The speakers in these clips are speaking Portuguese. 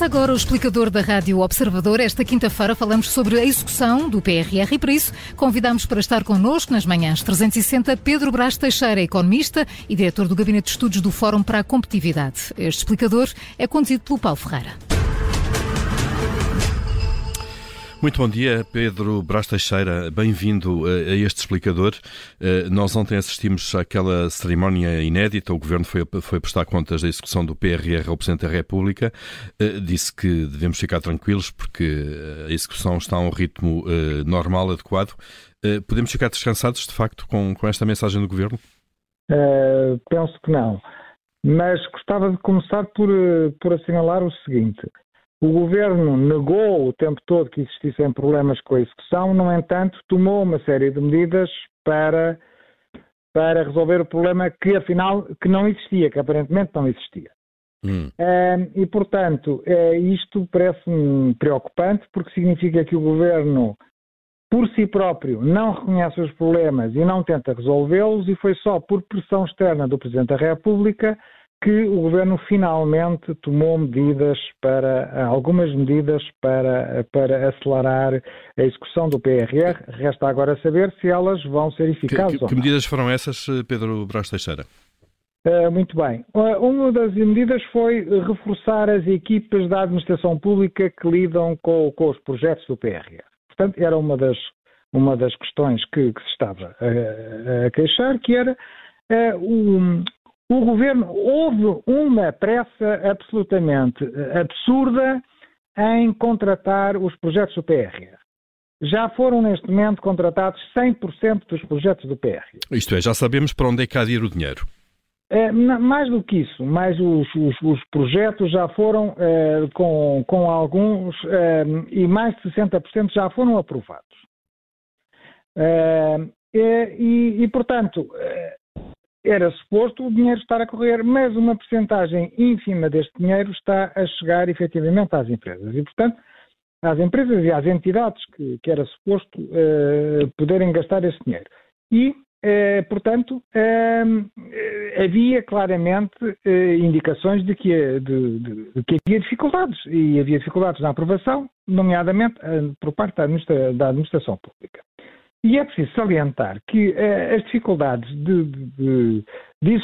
Começa agora o explicador da Rádio Observador. Esta quinta-feira falamos sobre a execução do PRR e, por isso, convidamos para estar connosco nas manhãs 360 Pedro Brás Teixeira, economista e diretor do Gabinete de Estudos do Fórum para a Competitividade. Este explicador é conduzido pelo Paulo Ferreira. Muito bom dia, Pedro Brás Teixeira. Bem-vindo a este explicador. Eh, nós ontem assistimos àquela cerimónia inédita. O Governo foi, foi prestar contas da execução do PRR ao Presidente da República. Eh, disse que devemos ficar tranquilos porque eh, a execução está a um ritmo normal, adequado. Podemos ficar descansados, de facto, com, com esta mensagem do Governo? Uh, penso que não. Mas gostava de começar por, por assinalar o seguinte. O governo negou o tempo todo que existissem problemas com a execução, no entanto, tomou uma série de medidas para, para resolver o problema que afinal que não existia, que aparentemente não existia. Hum. e, portanto, é, isto parece-me preocupante porque significa que o governo, por si próprio, não reconhece os problemas e não tenta resolvê-los, e foi só por pressão externa do Presidente da República que o governo finalmente tomou medidas para algumas medidas para, para acelerar a execução do PRR. Resta agora saber se elas vão ser eficazes. Que, que, que medidas foram essas, Pedro Brás Teixeira? Uh, muito bem. Uma das medidas foi reforçar as equipas da administração pública que lidam com, com os projetos do PRR. Portanto, era uma das, uma das questões que, que se estava a, a, queixar, que era uh, um, o governo houve uma pressa absolutamente eh, absurda em contratar os projetos do PRR. Já foram neste momento contratados 100% dos projetos do PRR. Isto é, já sabemos para onde é que há de ir o dinheiro. É, mais do que isso, mais os, os, os projetos já foram é, com, com alguns é, e mais de 60% já foram aprovados. E, e, portanto, era suposto o dinheiro estar a correr, mas uma percentagem ínfima deste dinheiro está a chegar efetivamente às empresas. E, portanto, às empresas e às entidades que, que era suposto uh, poderem gastar esse dinheiro. E, uh, portanto, uh, havia claramente indicações de que, de, de, de que, havia dificuldades. E havia dificuldades na aprovação, nomeadamente por parte da, administra da administração pública. E é preciso salientar que as dificuldades de, de,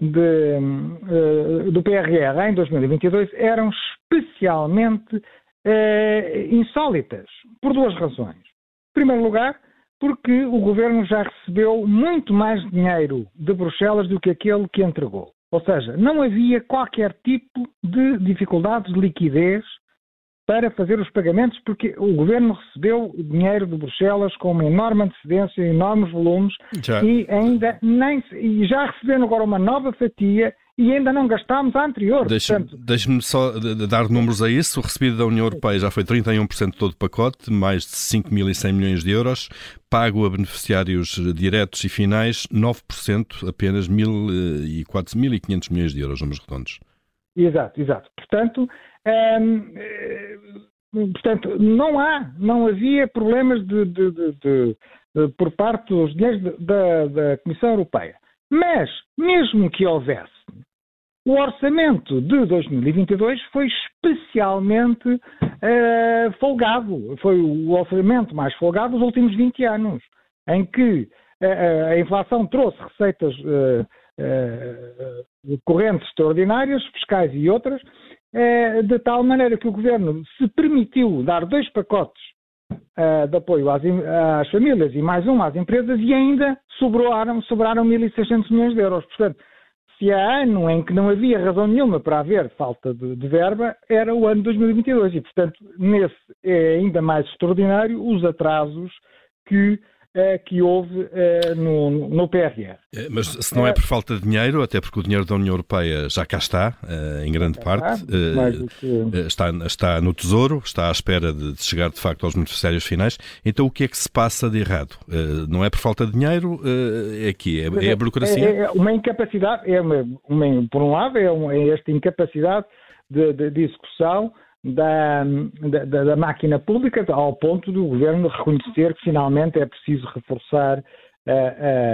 de uh, do PRR em 2022 eram especialmente uh, insólitas, por duas razões. Em primeiro lugar, porque o governo já recebeu muito mais dinheiro de Bruxelas do que aquele que entregou. Ou seja, não havia qualquer tipo de dificuldades de liquidez para fazer os pagamentos, porque o governo recebeu dinheiro de Bruxelas com uma enorme antecedência, enormes volumes, já. e ainda nem e já recebendo agora uma nova fatia e ainda não gastámos a anterior. Deixe-me deixe só dar números a isso. O recebido da União Europeia já foi 31% de todo o pacote, mais de 5.100 milhões de euros. Pago a beneficiários diretos e finais, 9%, apenas 1.500 milhões de euros, números redondos. Exato, exato. Portanto, eh, portanto, não há, não havia problemas de, de, de, por parte dos dinheiros da, da Comissão Europeia. Mas, mesmo que houvesse, o orçamento de 2022 foi especialmente uh, folgado. Foi o orçamento mais folgado dos últimos 20 anos, em que uh, a inflação trouxe receitas uh, correntes extraordinárias, fiscais e outras, de tal maneira que o governo se permitiu dar dois pacotes uh, de apoio às, às, famílias e mais um às empresas e ainda sobraram, sobraram 1.600 milhões de euros. Portanto, se há ano em que não havia razão nenhuma para haver falta de, de verba, era o ano 2022 e, portanto, nesse é ainda mais extraordinário os atrasos que eh, que houve eh, no, no PRR. Eh, mas se não é por falta de dinheiro, até porque o dinheiro da União Europeia já cá está, em grande parte, está, está no Tesouro, está à espera de chegar de facto aos beneficiários finais, então o que é que se passa de errado? Não é por falta de dinheiro, é aqui, é, é a burocracia? É, é uma incapacidade, é uma, uma, por um lado, é, é esta incapacidade de, de, de execução da, da, da, máquina pública, ao ponto do governo reconhecer que finalmente é preciso reforçar a, a,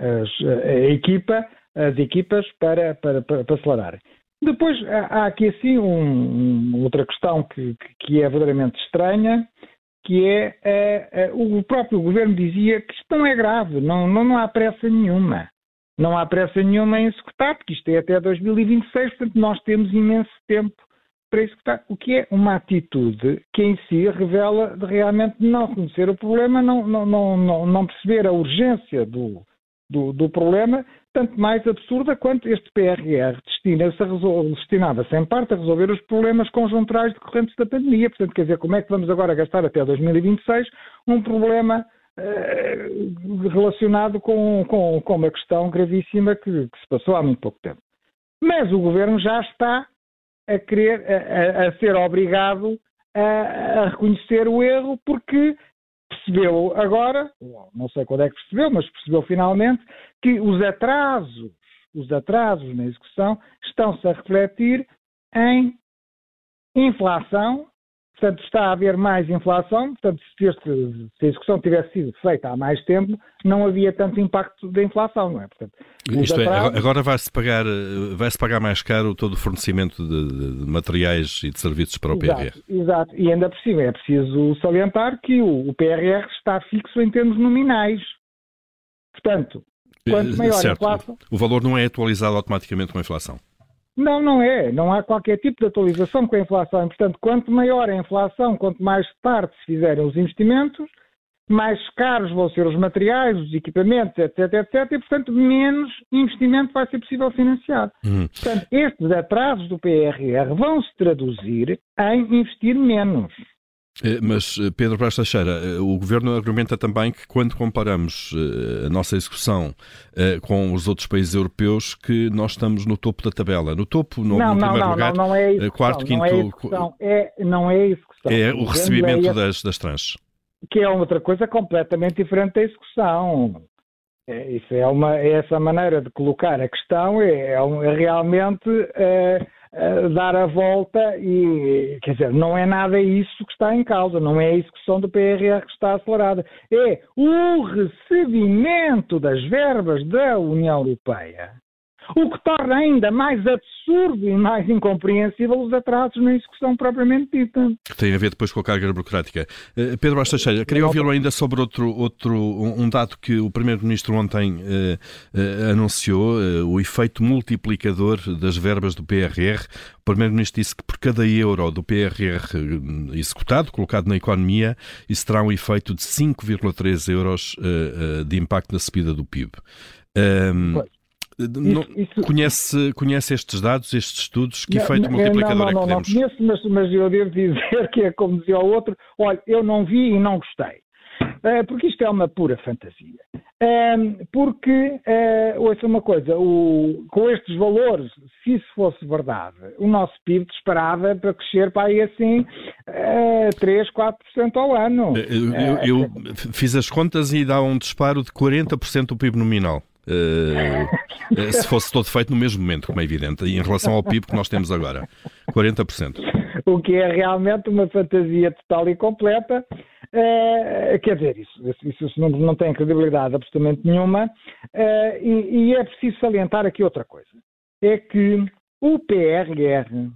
a, a equipa, as equipas para, para, para, para acelerarem. Depois há aqui assim um, outra questão que, que, é verdadeiramente estranha, que é, o próprio governo dizia que isto não é grave, não, não, não há pressa nenhuma. Não há pressa nenhuma em executar, porque isto é até 2026, portanto nós temos imenso tempo para executar, o que é uma atitude que em si revela realmente não conhecer o problema, não, não, não, não perceber a urgência do, do, do, problema, tanto mais absurda quanto este PRR destinava-se em parte a resolver os problemas conjunturais decorrentes da pandemia. Portanto, quer dizer, como é que vamos agora gastar até 2026 um problema eh, relacionado com, com, com, uma questão gravíssima que, que, se passou há muito pouco tempo. Mas o governo já está a querer, a, a ser obrigado a, a, reconhecer o erro porque percebeu agora, não sei quando é que percebeu, mas percebeu finalmente que os atrasos, os atrasos na execução estão-se a refletir em inflação Portanto, está a haver mais inflação, portanto, se, este, se, a execução tivesse sido feita há mais tempo, não havia tanto impacto da inflação, não é? Portanto, Isto é, agora vai-se pagar, vai pagar mais caro todo o fornecimento de, de, materiais e de serviços para o PRR. Exato, exato, e ainda por cima é preciso salientar que o, o PRR está fixo em termos nominais. Portanto, quanto maior certo. a inflação... O valor não é atualizado automaticamente com a inflação. Não, não é. Não há qualquer tipo de atualização com a inflação. Portanto, quanto maior a inflação, quanto mais tarde se fizerem os investimentos, mais caros vão ser os materiais, os equipamentos, etc, etc, e, portanto, menos investimento vai ser possível financiar. Uhum. Portanto, estes atrasos do PRR vão se traduzir em investir menos. Eh, mas, eh, Pedro Braz Teixeira, eh, o Governo argumenta também que quando comparamos a nossa execução com os outros países europeus, que nós estamos no topo da tabela. No topo, no, não, no primeiro não, lugar, não, não é execução, quarto, quinto... Não é execução, é, não é, execução. é o recebimento é das, das tranches. Que é outra coisa completamente diferente da execução. É, isso é, uma, é essa maneira de colocar a questão, é, é, um, é realmente... É, dar a volta e, quer dizer, não é nada isso que está em causa, não é a execução do PRR que está acelerada, é o recebimento das verbas da União Europeia o que torna ainda mais absurdo e mais incompreensível os atrasos na execução propriamente dita. Tem a ver depois com a carga burocrática. Uh, Pedro Bastos Teixeira, queria ouvi-lo ainda sobre outro, outro um dado que o Primeiro-Ministro ontem uh, uh, anunciou, o efeito multiplicador das verbas do PRR. O Primeiro-Ministro disse que por cada euro do PRR executado, colocado na economia, isso terá um efeito de 5,3 euros de impacto na subida do PIB. Um, ehm, não, isso, conhece, conhece estes dados, estes estudos? Que efeito não, multiplicador não, não, é que não, temos? Não conheço, mas, mas eu devo dizer que é como dizia o outro, olha, eu não vi e não gostei. Uh, porque isto é uma pura fantasia. Uh, porque, uh, ouça uma coisa, o, com estes valores, se isso fosse verdade, o nosso PIB disparava para crescer para aí assim uh, 3, 4% ao ano. Eu, eu, eu fiz as contas e dá um disparo de 40% do PIB nominal. Uh, se fosse todo feito no mesmo momento, como é evidente, em relação ao PIB que nós temos agora, 40%. O que é realmente uma fantasia total e completa. Uh, quer dizer, isso, isso, isso não, não, tem credibilidade absolutamente nenhuma. Uh, e, e é preciso salientar aqui outra coisa: é que o PRR,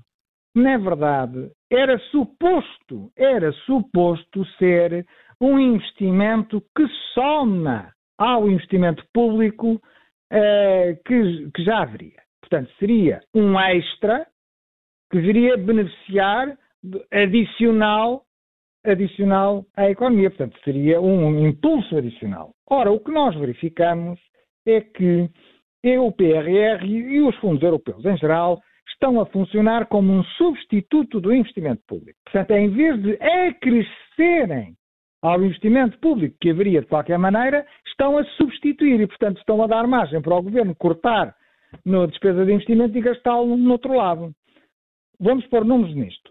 na verdade, era suposto, era suposto ser um investimento que soma ao investimento público uh, que, que, já haveria. Portanto, seria um extra que viria beneficiar adicional, adicional à economia. Portanto, seria um impulso adicional. Ora, o que nós verificamos é que o PRR e os fundos europeus em geral estão a funcionar como um substituto do investimento público. Portanto, em vez de acrescerem ao investimento público que haveria de qualquer maneira, estão a substituir e, portanto, estão a dar margem para o governo cortar na despesa de investimento e gastá-lo no outro lado. Vamos pôr números nisto.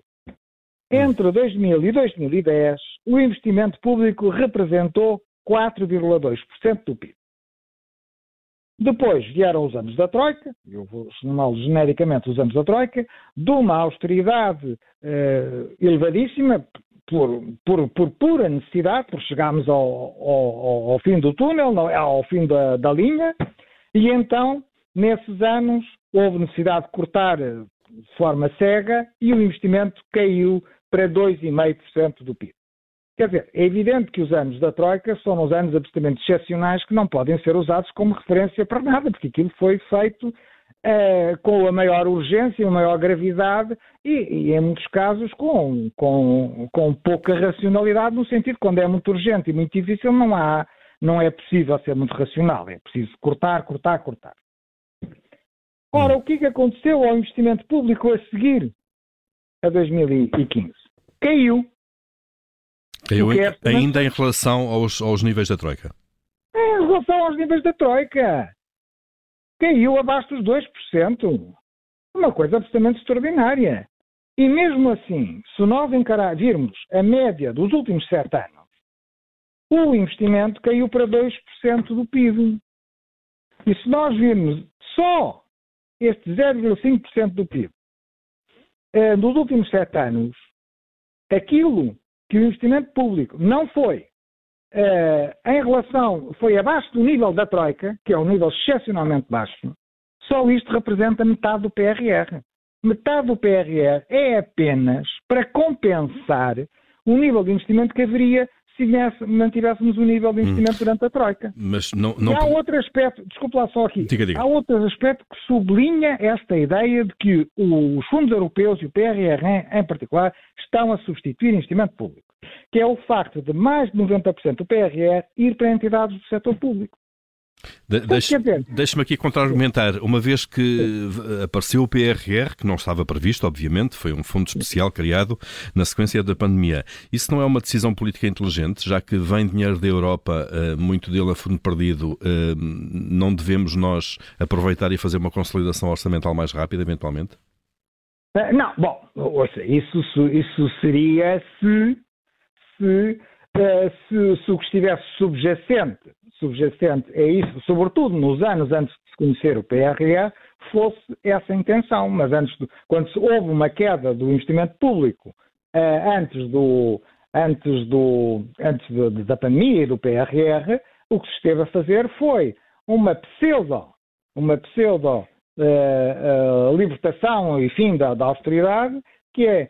Entre 2000 e 2010, o investimento público representou 4,2% do PIB. Depois vieram os anos da Troika, eu vou chamá-los genericamente os anos da Troika, de uma austeridade eh, elevadíssima, por, por, por pura necessidade, porque chegámos ao, ao, ao, fim do túnel, ao fim da, da linha, e então, nesses anos, houve necessidade de cortar de forma cega e o investimento caiu para 2,5% do PIB. Quer dizer, é evidente que os anos da Troika são os anos absolutamente excepcionais que não podem ser usados como referência para nada, porque aquilo foi feito eh, com a maior urgência, a maior gravidade e, e em muitos casos, com, com, com, pouca racionalidade, no sentido que quando é muito urgente e muito difícil, não, há, não é possível ser muito racional. É preciso cortar, cortar, cortar. Ora, o que, é que aconteceu ao investimento público a seguir a 2015? Caiu. Caiu é, ainda em relação aos, aos níveis da Troika? Em relação aos níveis da Troika caiu abaixo dos 2%. Uma coisa absolutamente extraordinária. E mesmo assim, se nós encarar, virmos a média dos últimos sete anos, o investimento caiu para 2% do PIB. E se nós virmos só este 0,5% do PIB eh, nos últimos sete anos, aquilo que o investimento público não foi eh, em relação, foi abaixo do nível da Troika, que é um nível excepcionalmente baixo, só isto representa metade do PRR. Metade do PRR é apenas para compensar o nível de investimento que haveria se mantivéssemos o nível de hum. investimento hum. durante a Troika. Mas não, não... E há outro aspecto, desculpe lá só aqui, diga, diga. há outro aspecto que sublinha esta ideia de que os fundos europeus e o PRR em particular estão a substituir investimento público que é o facto de mais de 90% do PRR ir para entidades do setor público. De, Deixe-me aqui contra-argumentar. Uma vez que apareceu o PRR, que não estava previsto, obviamente, foi um fundo especial criado na sequência da pandemia. Isso não é uma decisão política inteligente, já que vem dinheiro da Europa, eh, muito dele a fundo perdido, eh, não devemos nós aproveitar e fazer uma consolidação orçamental mais rápida, eventualmente? Eh, não, bom, ouça, isso, isso seria se se, uh, se, se o que estivesse subjacente, subjacente é isso, sobretudo nos anos antes de se conhecer o PRR, fosse essa intenção, mas antes de, quando houve uma queda do investimento público uh, antes do antes do antes da pandemia e do PRR, o que se esteve a fazer foi uma pseudo uma pseudo uh, uh, libertação e fim da, da austeridade, que é eh,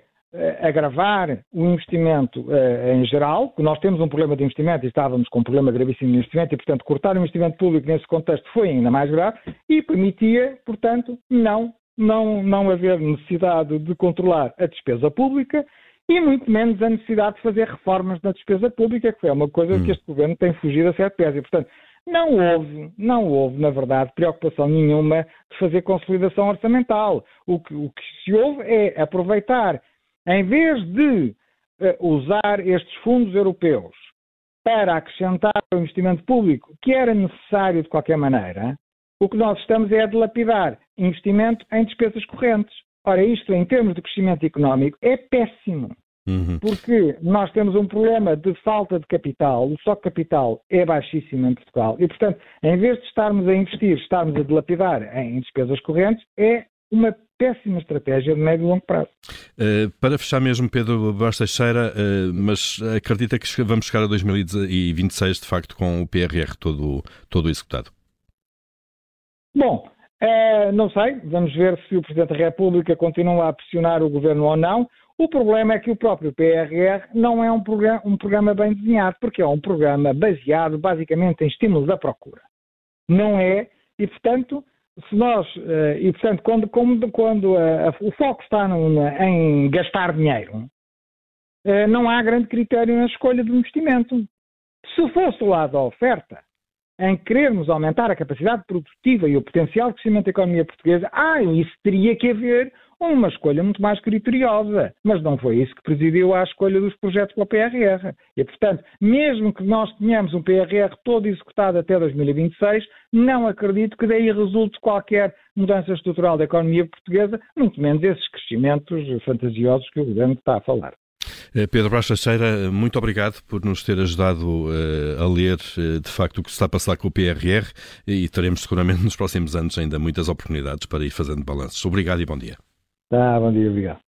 agravar o investimento uh, em geral, que nós temos um problema de investimento e estávamos com um problema gravíssimo de investimento e, portanto, cortar o investimento público nesse contexto foi ainda mais grave e permitia, portanto, não, não, não haver necessidade de controlar a despesa pública e muito menos a necessidade de fazer reformas na despesa pública, que foi uma coisa hum. que este governo tem fugido a sete pés. E, portanto, não houve, não houve, na verdade, preocupação nenhuma de fazer consolidação orçamental. O que, o que se houve é aproveitar em vez de uh, usar estes fundos europeus para acrescentar o investimento público, que era necessário de qualquer maneira, o que nós estamos é a dilapidar investimento em despesas correntes. Ora, isto em termos de crescimento económico é péssimo. Uhum. Porque nós temos um problema de falta de capital, o estoque de capital é baixíssimo em Portugal e, portanto, em vez de estarmos a investir, estarmos a dilapidar em despesas correntes, é uma péssima estratégia de médio e longo prazo. Uh, para fechar mesmo, Pedro Bastos Teixeira, uh, mas acredita que vamos chegar a 2026, de facto, com o PRR todo, todo executado? Bom, uh, não sei. Vamos ver se o Presidente da República continua a pressionar o Governo ou não. O problema é que o próprio PRR não é um programa, um programa bem desenhado, porque é um programa baseado basicamente em estímulos da procura. Não é, e portanto, se nós, eh, e portanto, quando, quando, a, a, o foco está em gastar dinheiro, eh, não há grande critério na escolha do investimento. Se fosse o lado da oferta, em querermos aumentar a capacidade produtiva e o potencial de crescimento da economia portuguesa, ah, isso teria que haver uma escolha muito mais criteriosa. Mas não foi isso que presidiu à escolha dos projetos para o PRR. E, portanto, mesmo que nós tenhamos um PRR todo executado até 2026, não acredito que daí resulte qualquer mudança estrutural da economia portuguesa, muito menos esses crescimentos fantasiosos que o Governo está a falar. Eh, Pedro Bracha Cheira, muito obrigado por nos ter ajudado uh, a ler uh, de facto o que se está a passar com o PRR e teremos seguramente nos próximos anos ainda muitas oportunidades para ir fazendo balanços. Obrigado e bom dia. Tá, bom dia, obrigado.